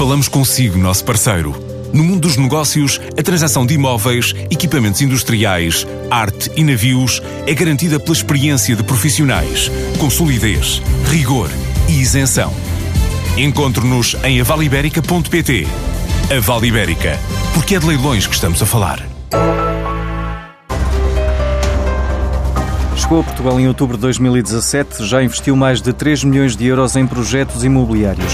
Falamos consigo, nosso parceiro. No mundo dos negócios, a transação de imóveis, equipamentos industriais, arte e navios é garantida pela experiência de profissionais, com solidez, rigor e isenção. Encontre-nos em avaliberica.pt. A Vale Ibérica, porque é de leilões que estamos a falar. Chegou a Portugal em outubro de 2017, já investiu mais de 3 milhões de euros em projetos imobiliários.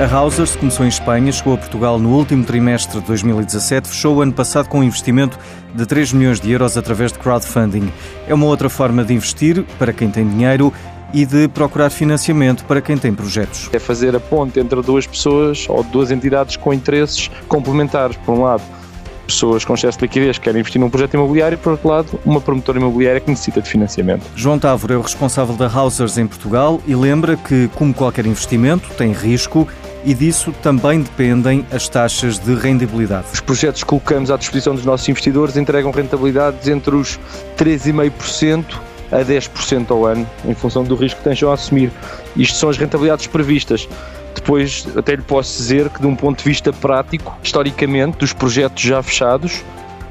A Hausers começou em Espanha, chegou a Portugal no último trimestre de 2017, fechou o ano passado com um investimento de 3 milhões de euros através de crowdfunding. É uma outra forma de investir para quem tem dinheiro e de procurar financiamento para quem tem projetos. É fazer a ponte entre duas pessoas ou duas entidades com interesses complementares. Por um lado, pessoas com excesso de liquidez que querem investir num projeto imobiliário e, por outro lado, uma promotora imobiliária que necessita de financiamento. João Távora é o responsável da Hausers em Portugal e lembra que, como qualquer investimento, tem risco e disso também dependem as taxas de rendibilidade. Os projetos que colocamos à disposição dos nossos investidores entregam rentabilidades entre os 3,5% a 10% ao ano, em função do risco que tenham a assumir. Isto são as rentabilidades previstas. Depois, até lhe posso dizer que, de um ponto de vista prático, historicamente, dos projetos já fechados,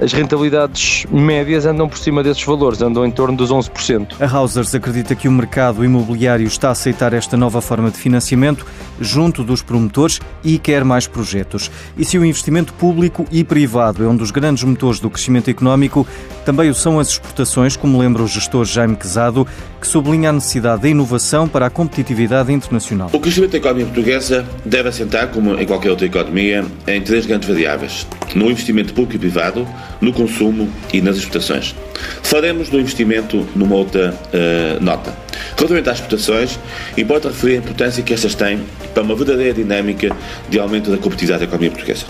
as rentabilidades médias andam por cima desses valores, andam em torno dos 11%. A Hausers acredita que o mercado imobiliário está a aceitar esta nova forma de financiamento junto dos promotores e quer mais projetos. E se o investimento público e privado é um dos grandes motores do crescimento económico, também o são as exportações, como lembra o gestor Jaime Quezado, que sublinha a necessidade da inovação para a competitividade internacional. O crescimento da economia portuguesa deve assentar, como em qualquer outra economia, em três grandes variáveis: no investimento público e privado, no consumo e nas exportações. Faremos do investimento numa outra uh, nota. Relativamente às exportações, importa referir a importância que estas têm para uma verdadeira dinâmica de aumento da competitividade da economia portuguesa.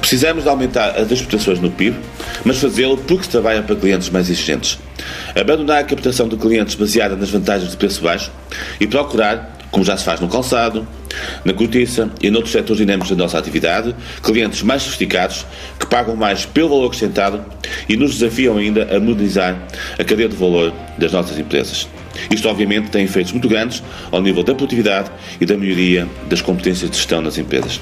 Precisamos de aumentar as exportações no PIB, mas fazê-lo porque se trabalha para clientes mais exigentes. Abandonar a captação de clientes baseada nas vantagens de preço baixo e procurar como já se faz no calçado, na cortiça e noutros setores dinâmicos da nossa atividade, clientes mais sofisticados que pagam mais pelo valor acrescentado e nos desafiam ainda a modernizar a cadeia de valor das nossas empresas. Isto, obviamente, tem efeitos muito grandes ao nível da produtividade e da melhoria das competências de gestão nas empresas.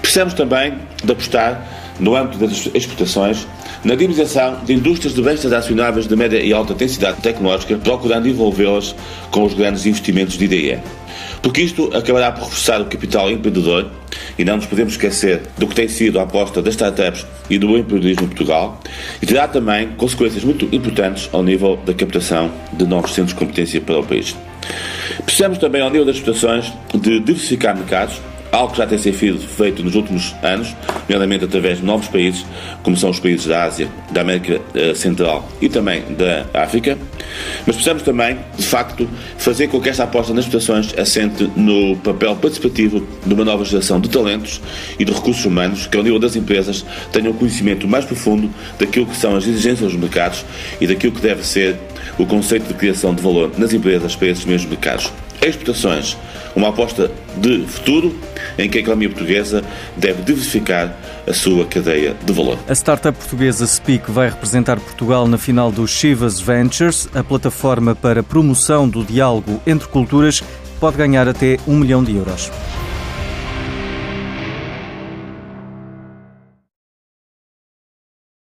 Precisamos também de apostar, no âmbito das exportações, na dinamização de indústrias de bens transacionáveis de média e alta densidade tecnológica, procurando envolvê-las com os grandes investimentos de IDE porque isto acabará por reforçar o capital empreendedor e não nos podemos esquecer do que tem sido a aposta das startups e do empreendedorismo em Portugal e terá também consequências muito importantes ao nível da captação de novos centros de competência para o país. Precisamos também, ao nível das exportações, de diversificar mercados algo que já tem sido feito nos últimos anos, nomeadamente através de novos países, como são os países da Ásia, da América eh, Central e também da África. Mas precisamos também, de facto, fazer com que esta aposta nas exportações assente no papel participativo de uma nova geração de talentos e de recursos humanos que, ao nível das empresas, tenham um conhecimento mais profundo daquilo que são as exigências dos mercados e daquilo que deve ser o conceito de criação de valor nas empresas para esses mesmos mercados. Exportações, uma aposta de futuro em que a economia portuguesa deve diversificar a sua cadeia de valor. A startup portuguesa Speak vai representar Portugal na final do Chivas Ventures, a plataforma para promoção do diálogo entre culturas pode ganhar até um milhão de euros.